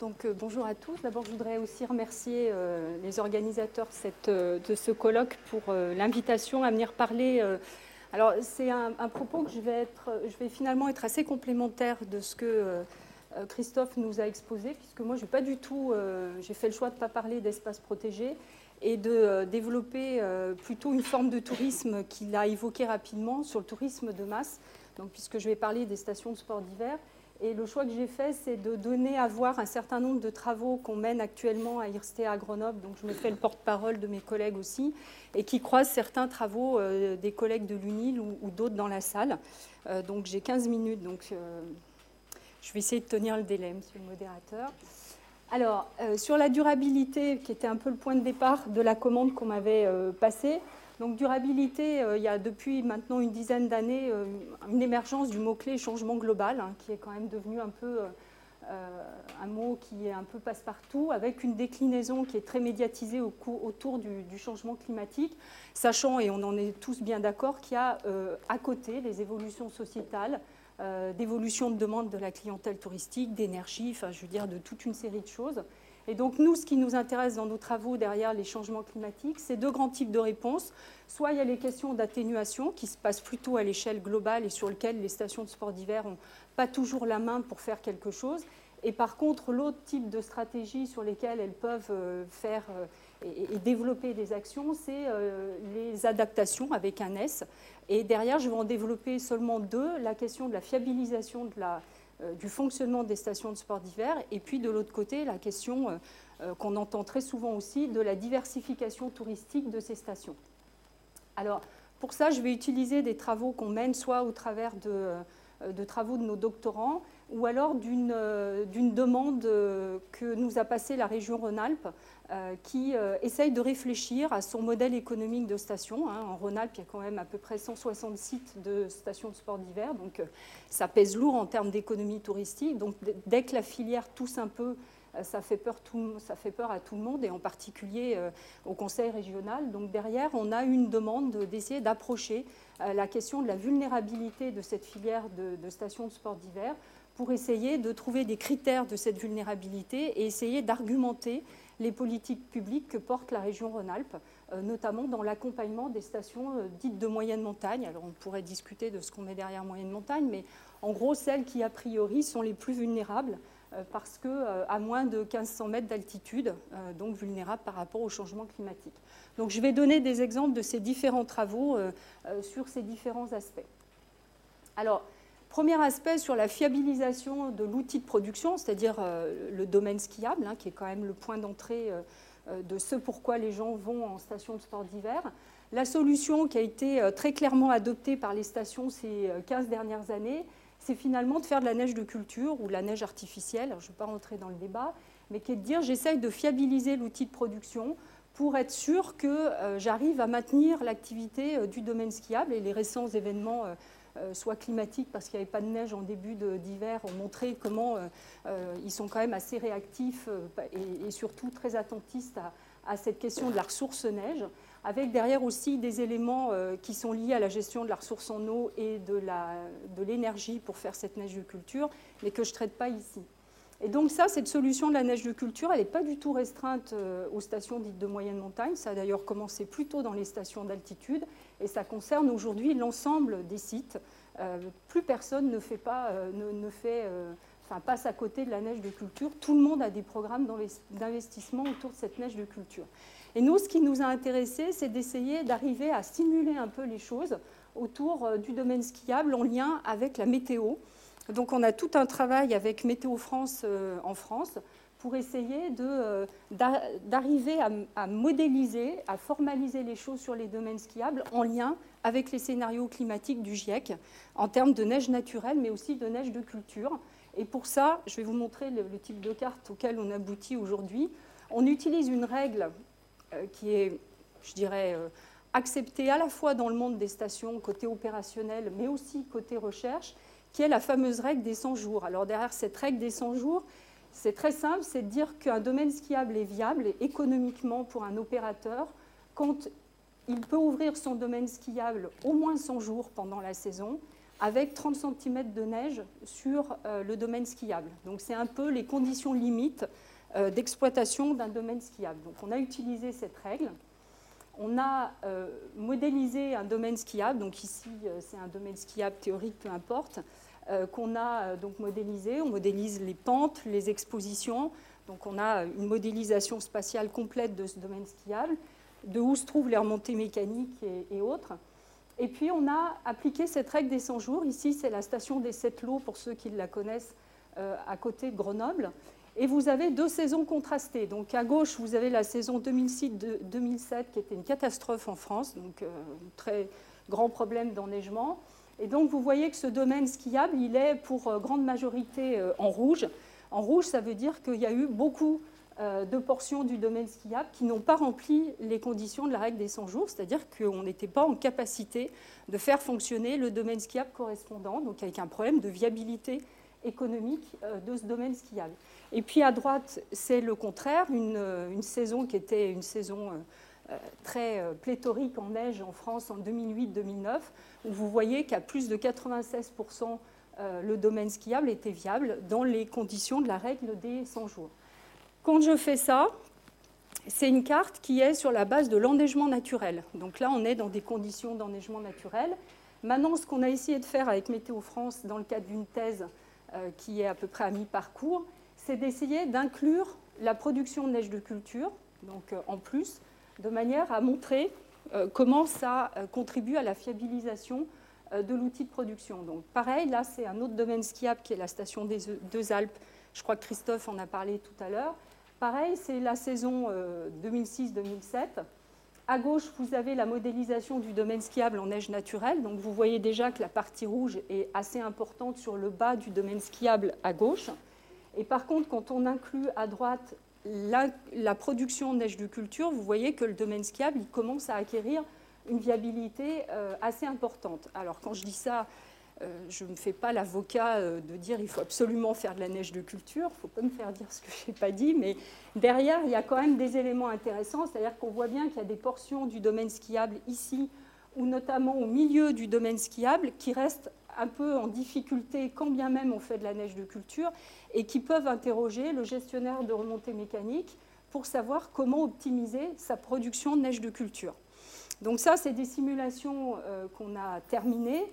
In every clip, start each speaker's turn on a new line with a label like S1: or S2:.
S1: Donc, euh, bonjour à tous. D'abord, je voudrais aussi remercier euh, les organisateurs euh, de ce colloque pour l'invitation à venir parler. alors, c'est un, propos que je vais, je finalement être assez complémentaire de ce que Christophe nous a exposé, puisque moi, j'ai pas du tout, j'ai fait le choix de ne pas parler d'espace protégé et de développer plutôt une forme de tourisme qu'il a évoqué rapidement sur le tourisme de masse. Donc, puisque je vais parler des stations de sport d'hiver et le choix que j'ai fait, c'est de donner à voir un certain nombre de travaux qu'on mène actuellement à IRSTE à Grenoble. Donc je me fais le porte-parole de mes collègues aussi, et qui croisent certains travaux euh, des collègues de l'UNIL ou, d'autres dans la salle. Euh, donc j'ai 15 minutes, donc euh, je vais essayer de tenir le délai, monsieur le modérateur. Alors, sur la durabilité, qui était un peu le point de départ de la commande qu'on m'avait passée, donc durabilité, euh, il y a depuis maintenant une dizaine d'années euh, une émergence du mot-clé changement global, hein, qui est quand même devenu un peu euh, un mot qui est un peu passe-partout, avec une déclinaison qui est très médiatisée autour du, changement climatique, sachant, et on en est tous bien d'accord, qu'il y a à côté les évolutions sociétales, d'évolution de demande de la clientèle touristique, d'énergie, enfin je veux dire de toute une série de choses. Et donc nous, ce qui nous intéresse dans nos travaux derrière les changements climatiques, c'est deux grands types de réponses. Soit il y a les questions d'atténuation qui se passent plutôt à l'échelle globale et sur lesquelles les stations de sport d'hiver n'ont pas toujours la main pour faire quelque chose. Et par contre, l'autre type de stratégie sur lesquelles elles peuvent euh, faire euh, et, développer des actions, c'est euh, les adaptations avec un S. Et derrière, je vais en développer seulement deux. La question de la fiabilisation de la, du fonctionnement des stations de sport d'hiver, et puis de l'autre côté, la question euh, euh, qu'on entend très souvent aussi de la diversification touristique de ces stations. Alors, pour ça, je vais utiliser des travaux qu'on mène soit au travers de, de travaux de nos doctorants, ou alors d'une demande que nous a passée la région Rhône-Alpes euh, qui euh, essaye de réfléchir à son modèle économique de station. Hein. En Rhône-Alpes, il y a quand même à peu près 160 sites de stations de sport d'hiver, donc euh, ça pèse lourd en termes d'économie touristique. Donc dès que la filière tousse un peu, ça fait, peur ça fait peur à tout le monde, et en particulier au Conseil régional. Donc derrière, on a une demande d'essayer d'approcher la question de la vulnérabilité de cette filière de, de stations de sport d'hiver pour essayer de trouver des critères de cette vulnérabilité et essayer d'argumenter les politiques publiques que porte la région Rhône-Alpes, euh, notamment dans l'accompagnement des stations euh, dites de moyenne montagne. Alors on pourrait discuter de ce qu'on met derrière moyenne montagne, mais en gros celles qui a priori sont les plus vulnérables euh, parce qu'à moins de 1500 mètres d'altitude, donc vulnérables par rapport au changement climatique. Donc je vais donner des exemples de ces différents travaux sur ces différents aspects. Alors, Premier aspect sur la fiabilisation de l'outil de production, c'est-à-dire euh, le domaine skiable, hein, qui est quand même le point d'entrée euh, euh, de ce pourquoi les gens vont en station de sport d'hiver. La solution qui a été très clairement adoptée par les stations ces 15 dernières années, c'est finalement de faire de la neige de culture ou de la neige artificielle, je ne vais pas rentrer dans le débat, mais qui est de dire j'essaye de fiabiliser l'outil de production pour être sûr que j'arrive à maintenir l'activité du domaine skiable et les récents événements soit climatiques parce qu'il n'y avait pas de neige en début d'hiver, ont montré comment euh, euh, ils sont quand même assez réactifs et, surtout très attentistes à, cette question de la ressource neige, avec derrière aussi des éléments qui sont liés à la gestion de la ressource en eau et de l'énergie pour faire cette neige de culture, mais que je ne traite pas ici. Et donc ça, cette solution de la neige de culture, elle n'est pas du tout restreinte aux stations dites de moyenne montagne. Ça a d'ailleurs commencé plutôt dans les stations d'altitude et ça concerne aujourd'hui l'ensemble des sites. Euh, plus personne ne fait pas, euh, ne, fait, euh, passe à côté de la neige de culture. Tout le monde a des programmes d'investissement autour de cette neige de culture. Et nous, ce qui nous a intéressé, c'est d'essayer d'arriver à stimuler un peu les choses autour du domaine skiable en lien avec la météo. Donc on a tout un travail avec Météo France en France pour essayer euh, d'arriver à, modéliser, à formaliser les choses sur les domaines skiables en lien avec les scénarios climatiques du GIEC en termes de neige naturelle, mais aussi de neige de culture. Et pour ça, je vais vous montrer le, type de carte auquel on aboutit aujourd'hui. On utilise une règle euh, qui est, je dirais, euh, acceptée à la fois dans le monde des stations côté opérationnel, mais aussi côté recherche, qui est la fameuse règle des 100 jours. Alors derrière cette règle des 100 jours, c'est très simple, c'est de dire qu'un domaine skiable est viable économiquement pour un opérateur quand il peut ouvrir son domaine skiable au moins 100 jours pendant la saison, avec 30 cm de neige sur le domaine skiable. Donc c'est un peu les conditions limites d'exploitation d'un domaine skiable. Donc on a utilisé cette règle. On a modélisé un domaine skiable, donc ici c'est un domaine skiable théorique, peu importe, qu'on a donc modélisé. On modélise les pentes, les expositions, donc on a une modélisation spatiale complète de ce domaine skiable, de où se trouvent les remontées mécaniques et, autres. Et puis on a appliqué cette règle des 100 jours. Ici, c'est la station des Sept Lots, pour ceux qui la connaissent, euh, à côté de Grenoble. Et vous avez deux saisons contrastées. Donc à gauche, vous avez la saison 2006-2007, qui était une catastrophe en France, donc euh, un très grand problème d'enneigement. Et donc vous voyez que ce domaine skiable, il est pour euh, grande majorité en rouge. En rouge, ça veut dire qu'il y a eu beaucoup euh, de portions du domaine skiable qui n'ont pas rempli les conditions de la règle des 100 jours, c'est-à-dire qu'on n'était pas en capacité de faire fonctionner le domaine skiable correspondant, donc avec un problème de viabilité économique euh, de ce domaine skiable. Et puis à droite, c'est le contraire, une, euh, saison qui était une saison très pléthorique en neige en France en 2008-2009, où vous voyez qu'à plus de 96% euh, le domaine skiable était viable dans les conditions de la règle des 100 jours. Quand je fais ça, c'est une carte qui est sur la base de l'enneigement naturel. Donc là, on est dans des conditions d'enneigement naturel. Maintenant, ce qu'on a essayé de faire avec Météo France dans le cadre d'une thèse euh, qui est à peu près à mi-parcours, c'est d'essayer d'inclure la production de neige de culture, donc euh, en plus, de manière à montrer comment ça contribue à la fiabilisation euh, de l'outil de production. Donc pareil, là c'est un autre domaine skiable qui est la station des Deux Alpes. Je crois que Christophe en a parlé tout à l'heure. Pareil, c'est la saison 2006-2007. Euh, à gauche, vous avez la modélisation du domaine skiable en neige naturelle. Donc vous voyez déjà que la partie rouge est assez importante sur le bas du domaine skiable à gauche. Et par contre, quand on inclut à droite la, la production de neige de culture, vous voyez que le domaine skiable commence à acquérir une viabilité euh, assez importante. Alors quand je dis ça, euh, je ne me fais pas l'avocat euh, de dire il faut absolument faire de la neige de culture, il ne faut pas me faire dire ce que je n'ai pas dit, mais derrière, il y a quand même des éléments intéressants, c'est-à-dire qu'on voit bien qu'il y a des portions du domaine skiable ici, ou notamment au milieu du domaine skiable, qui restent un peu en difficulté quand bien même on fait de la neige de culture, et qui peuvent interroger le gestionnaire de remontée mécanique pour savoir comment optimiser sa production de neige de culture. Donc ça, c'est des simulations euh, qu'on a terminées.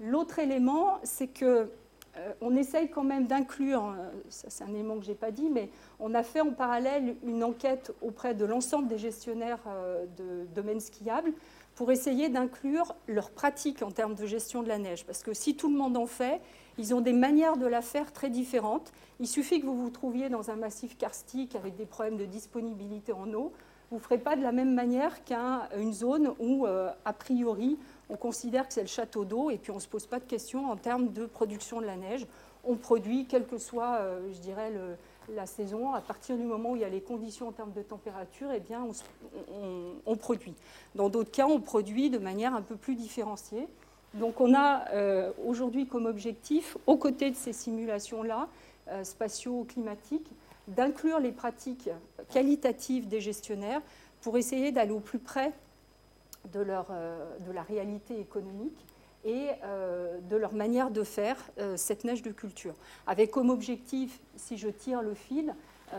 S1: L'autre élément, c'est que euh, on essaye quand même d'inclure, euh, ça c'est un élément que je n'ai pas dit, mais on a fait en parallèle une enquête auprès de l'ensemble des gestionnaires de domaines skiables pour essayer d'inclure leurs pratiques en termes de gestion de la neige. Parce que si tout le monde en fait, ils ont des manières de la faire très différentes. Il suffit que vous vous trouviez dans un massif karstique avec des problèmes de disponibilité en eau vous ne ferez pas de la même manière qu'une zone où, euh, a priori, on considère que c'est le château d'eau et puis on ne se pose pas de questions en termes de production de la neige. On produit, quelle que soit, euh, je dirais, la saison, à partir du moment où il y a les conditions en termes de température, eh bien, on, produit. Dans d'autres cas, on produit de manière un peu plus différenciée. Donc on a euh, aujourd'hui comme objectif, aux côtés de ces simulations-là, spatio-climatiques, d'inclure les pratiques qualitatives des gestionnaires pour essayer d'aller au plus près de, euh, de la réalité économique et euh, de leur manière de faire euh, cette neige de culture. Avec comme objectif, si je tire le fil,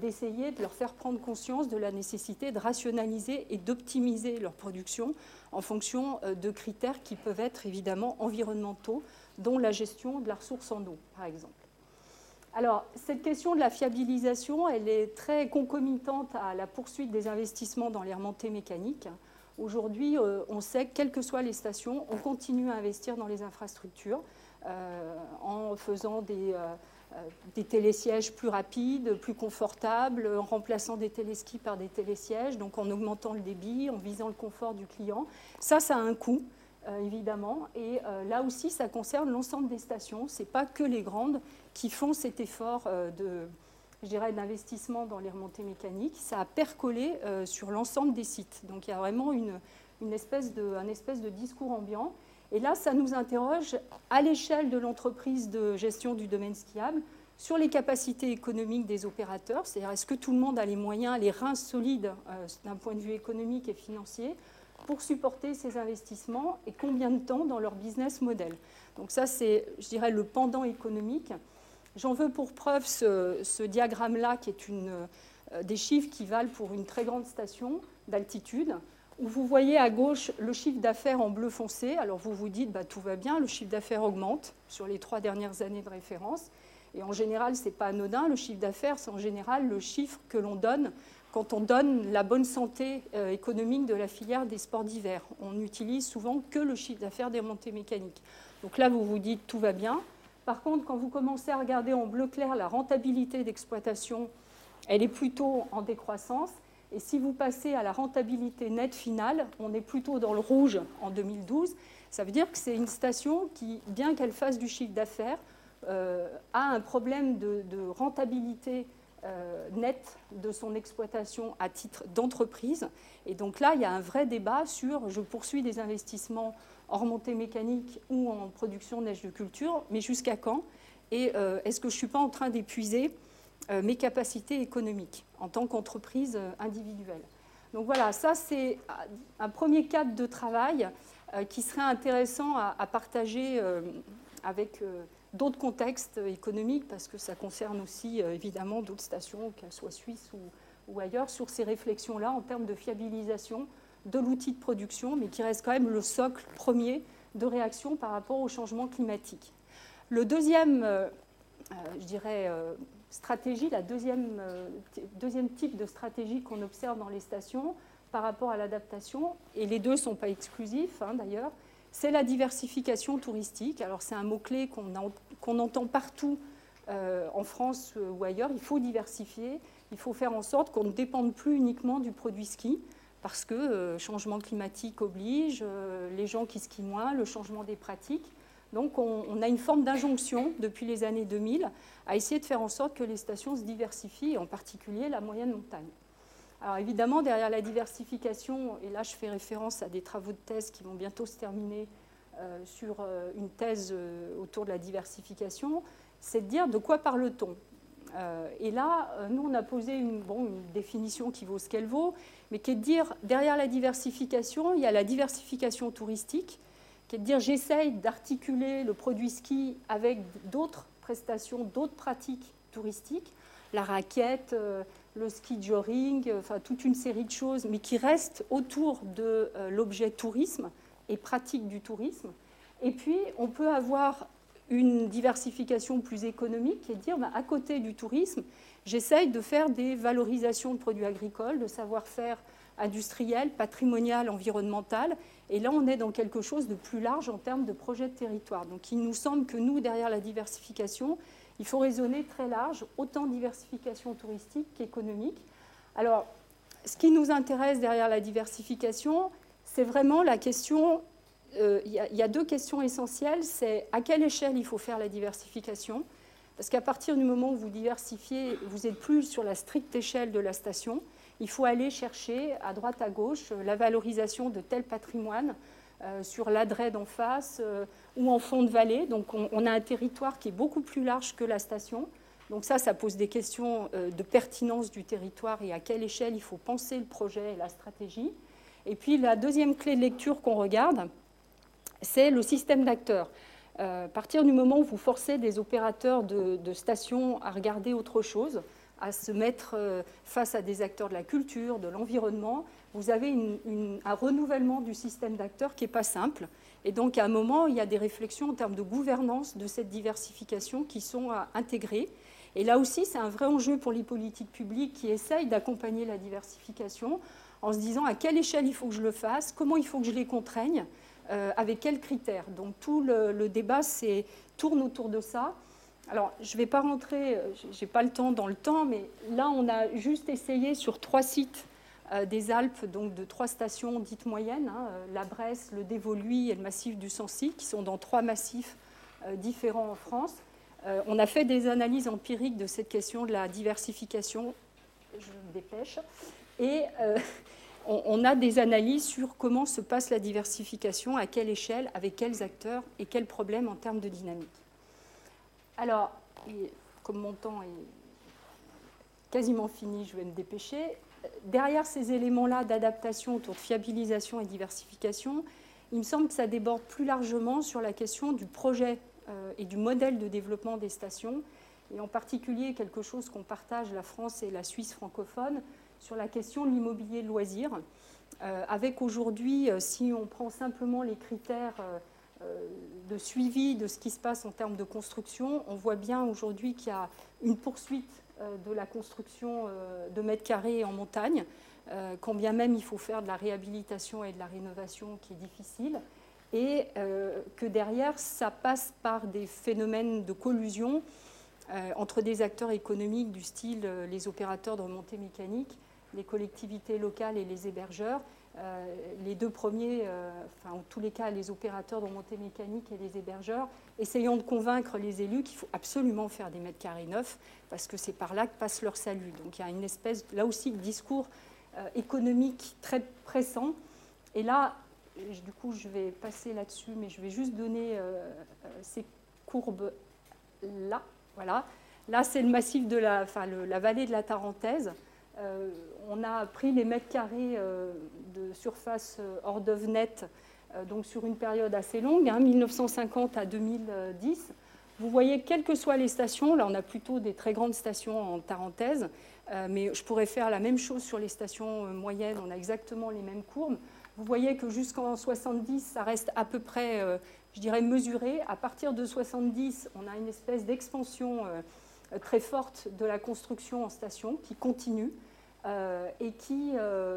S1: d'essayer de leur faire prendre conscience de la nécessité de rationaliser et d'optimiser leur production en fonction de critères qui peuvent être évidemment environnementaux, dont la gestion de la ressource en eau, par exemple. Alors, cette question de la fiabilisation, elle est très concomitante à la poursuite des investissements dans les remontées mécaniques. Aujourd'hui, euh, on sait que, quelles que soient les stations, on continue à investir dans les infrastructures euh, en faisant des, euh, des, télésièges plus rapides, plus confortables, en remplaçant des téléskis par des télésièges, donc en augmentant le débit, en visant le confort du client. Ça, ça a un coût. évidemment. Et là aussi, ça concerne l'ensemble des stations. Ce n'est pas que les grandes qui font cet effort de, je dirais, d'investissement dans les remontées mécaniques. Ça a percolé euh, sur l'ensemble des sites. Donc il y a vraiment une, une espèce de, un espèce de discours ambiant. Et là, ça nous interroge à l'échelle de l'entreprise de gestion du domaine skiable sur les capacités économiques des opérateurs, c'est-à-dire est-ce que tout le monde a les moyens, les reins solides euh, d'un point de vue économique et financier pour supporter ces investissements et combien de temps dans leur business model? Donc ça, c'est, je dirais, le pendant économique. J'en veux pour preuve ce, diagramme-là, qui est une, euh, des chiffres qui valent pour une très grande station d'altitude, où vous voyez à gauche le chiffre d'affaires en bleu foncé. Alors vous vous dites, bah, tout va bien, le chiffre d'affaires augmente sur les trois dernières années de référence. Et en général, ce n'est pas anodin. Le chiffre d'affaires, c'est en général le chiffre que l'on donne quand on donne la bonne santé euh, économique de la filière des sports d'hiver. On n'utilise souvent que le chiffre d'affaires des remontées mécaniques. Donc là, vous vous dites tout va bien. Par contre, quand vous commencez à regarder en bleu clair la rentabilité d'exploitation, elle est plutôt en décroissance. Et si vous passez à la rentabilité nette finale, on est plutôt dans le rouge en 2012. Ça veut dire que c'est une station qui, bien qu'elle fasse du chiffre d'affaires, euh, a un problème de, rentabilité euh, nette de son exploitation à titre d'entreprise. Et donc là, il y a un vrai débat sur je poursuis des investissements en remontée mécanique ou en production de neige de culture, mais jusqu'à quand Et euh, est-ce que je ne suis pas en train d'épuiser mes capacités économiques en tant qu'entreprise individuelle? Donc voilà, ça c'est un premier cadre de travail qui serait intéressant à, partager avec d'autres contextes économiques, parce que ça concerne aussi euh, évidemment d'autres stations, qu'elles soient suisses ou, ailleurs, sur ces réflexions-là en termes de fiabilisation de l'outil de production, mais qui reste quand même le socle premier de réaction par rapport au changement climatique. Le deuxième, euh, euh, je dirais, stratégie, la deuxième, type de stratégie qu'on observe dans les stations par rapport à l'adaptation, et les deux ne sont pas exclusifs hein, d'ailleurs, c'est la diversification touristique. Alors c'est un mot-clé qu'on entend partout euh, en France euh, ou ailleurs. Il faut diversifier, il faut faire en sorte qu'on ne dépende plus uniquement du produit ski, parce que euh, changement climatique oblige, les gens qui skient moins, le changement des pratiques. Donc on, a une forme d'injonction depuis les années 2000 à essayer de faire en sorte que les stations se diversifient, en particulier la moyenne montagne. Alors évidemment, derrière la diversification, et là je fais référence à des travaux de thèse qui vont bientôt se terminer euh, sur euh, une thèse euh, autour de la diversification, c'est de dire de quoi parle-t-on? Et là, nous, on a posé une, définition qui vaut ce qu'elle vaut, mais qui est de dire, derrière la diversification, il y a la diversification touristique, qui est de dire, j'essaye d'articuler le produit ski avec d'autres prestations, d'autres pratiques touristiques, la raquette, le ski joring, euh, enfin toute une série de choses, mais qui restent autour de euh, l'objet tourisme et pratique du tourisme. Et puis, on peut avoir une diversification plus économique et dire, bah, à côté du tourisme, j'essaye de faire des valorisations de produits agricoles, de savoir-faire industriel, patrimonial, environnemental. Et là, on est dans quelque chose de plus large en termes de projet de territoire. Donc, il nous semble que nous, derrière la diversification, il faut raisonner très large, autant diversification touristique qu'économique. Alors, ce qui nous intéresse derrière la diversification, c'est vraiment la question, il y, a deux questions essentielles, c'est à quelle échelle il faut faire la diversification, parce qu'à partir du moment où vous diversifiez, vous n'êtes plus sur la stricte échelle de la station, il faut aller chercher à droite, à gauche la valorisation de tel patrimoine, euh, sur l'adresse d'en face euh, ou en fond de vallée. Donc on, a un territoire qui est beaucoup plus large que la station. Donc ça, ça pose des questions euh, de pertinence du territoire et à quelle échelle il faut penser le projet et la stratégie. Et puis la deuxième clé de lecture qu'on regarde, c'est le système d'acteurs. à partir du moment où vous forcez des opérateurs de, de stations à regarder autre chose, à se mettre euh, face à des acteurs de la culture, de l'environnement, vous avez un renouvellement du système d'acteurs qui n'est pas simple. Et donc, à un moment, il y a des réflexions en termes de gouvernance de cette diversification qui sont à intégrer. Et là aussi, c'est un vrai enjeu pour les politiques publiques qui essayent d'accompagner la diversification en se disant à quelle échelle il faut que je le fasse, comment il faut que je les contraigne, euh, avec quels critères. Donc, tout le, le débat tourne autour de ça. Alors, je ne vais pas rentrer, euh, je n'ai pas le temps dans le temps, mais là, on a juste essayé sur trois sites euh, des Alpes, donc de trois stations dites moyennes, hein, la Bresse, le Dévoluy et le massif du Sancy, qui sont dans trois massifs différents en France. on a fait des analyses empiriques de cette question de la diversification, je me dépêche, et on, a des analyses sur comment se passe la diversification, à quelle échelle, avec quels acteurs et quels problèmes en termes de dynamique. Alors, comme mon temps est quasiment fini, je vais me dépêcher. derrière ces éléments-là d'adaptation autour de fiabilisation et diversification, il me semble que ça déborde plus largement sur la question du projet euh, et du modèle de développement des stations, et en particulier quelque chose qu'on partage la France et la Suisse francophone sur la question de l'immobilier loisir, euh, avec aujourd'hui, euh, si on prend simplement les critères de suivi de ce qui se passe en termes de construction, on voit bien aujourd'hui qu'il y a une poursuite de la construction de mètres carrés en montagne, quand bien même il faut faire de la réhabilitation et de la rénovation qui est difficile. Et euh, que derrière, ça passe par des phénomènes de collusion euh, entre des acteurs économiques du style euh, les opérateurs de remontée mécanique, les collectivités locales et les hébergeurs. les deux premiers, enfin en tous les cas les opérateurs de remontée mécanique et les hébergeurs, essayant de convaincre les élus qu'il faut absolument faire des mètres carrés neufs parce que c'est par là que passe leur salut. Donc il y a une espèce, là aussi, de discours économique très pressant. Et là, du coup, je vais passer là-dessus, mais je vais juste donner euh, euh, ces courbes-là. Voilà. Là, c'est le massif de la, enfin, la vallée de la Tarentaise. Euh, on a pris les mètres carrés de surface hors d'œuvre nette, donc sur une période assez longue, 1950 hein, à 2010. Vous voyez, quelles que soient les stations, là on a plutôt des très grandes stations en Tarentaise, mais je pourrais faire la même chose sur les stations moyennes, on a exactement les mêmes courbes. Vous voyez que jusqu'en 70, ça reste à peu près, euh, je dirais, mesuré. À partir de 70, on a une espèce d'expansion euh, très forte de la construction en station qui continue. Euh, et qui,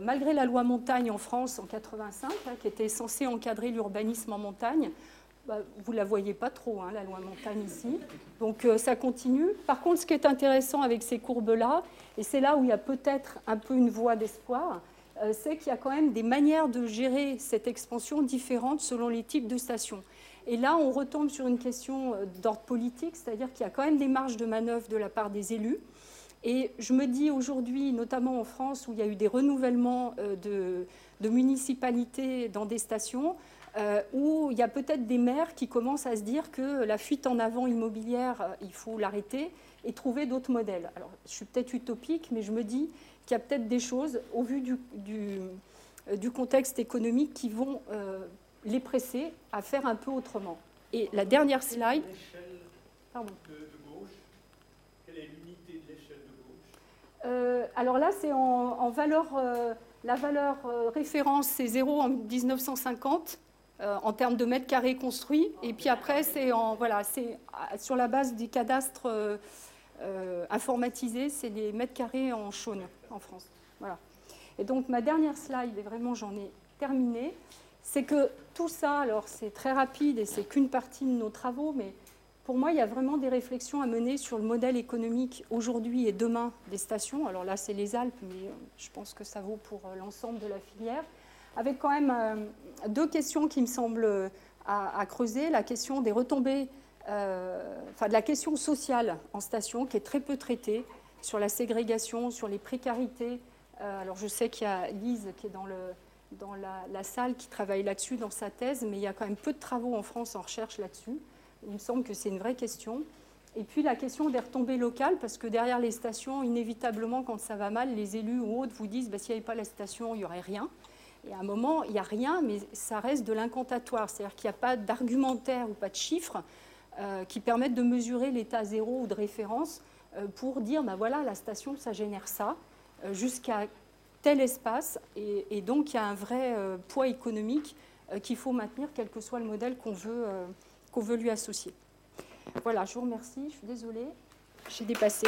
S1: malgré la loi montagne en France en 85, hein, qui était censée encadrer l'urbanisme en montagne, bah, vous ne la voyez pas trop, hein, la loi montagne ici. Donc ça continue. Par contre, ce qui est intéressant avec ces courbes-là, et c'est là où il y a peut-être un peu une voie d'espoir, euh, c'est qu'il y a quand même des manières de gérer cette expansion différentes selon les types de stations. Et là, on retombe sur une question euh, d'ordre politique, c'est-à-dire qu'il y a quand même des marges de manœuvre de la part des élus. Et je me dis aujourd'hui, notamment en France, où il y a eu des renouvellements euh, de, municipalités dans des stations, où il y a peut-être des maires qui commencent à se dire que la fuite en avant immobilière, il faut l'arrêter et trouver d'autres modèles. Alors, je suis peut-être utopique, mais je me dis, qu'il y a peut-être des choses, au vu du, euh, contexte économique, qui vont euh, les presser à faire un peu autrement. Et la dernière slide.
S2: Pardon. De, gauche Quelle est l'unité de l'échelle de gauche?
S1: Euh, Alors là, c'est en, valeur. la valeur référence, c'est 0 en 1950 en termes de mètres carrés construits. Et puis après, c'est en voilà, c'est sur la base des cadastres euh, informatisé, c'est des mètres carrés en chaune en France. Voilà. Et donc ma dernière slide, et vraiment j'en ai terminé, c'est que tout ça, alors c'est très rapide et c'est qu'une partie de nos travaux, mais pour moi, il y a vraiment des réflexions à mener sur le modèle économique aujourd'hui et demain des stations. Alors là, c'est les Alpes, mais euh, je pense que ça vaut pour euh, l'ensemble de la filière. Avec quand même deux questions qui me semblent à creuser. La question des retombées euh, enfin, de la question sociale en station qui est très peu traitée, sur la ségrégation, sur les précarités. Euh, alors je sais qu'il y a Lise qui est dans, le, dans la, salle qui travaille là-dessus dans sa thèse, mais il y a quand même peu de travaux en France en recherche là-dessus. Il me semble que c'est une vraie question. Et puis la question des retombées locales, parce que derrière les stations, inévitablement, quand ça va mal, les élus ou autres vous disent bah, s'il n'y avait pas la station, il n'y aurait rien. Et à un moment, il n'y a rien, mais ça reste de l'incantatoire. C'est-à-dire qu'il n'y a pas d'argumentaire ou pas de chiffres euh, qui permettent de mesurer l'état zéro ou de référence euh, pour dire, ben voilà, la station, ça génère ça, euh, jusqu'à tel espace. Et, donc, il y a un vrai poids économique qu'il faut maintenir, quel que soit le modèle qu'on veut, qu'on veut lui associer. Voilà, je vous remercie. Je suis désolée. J'ai dépassé.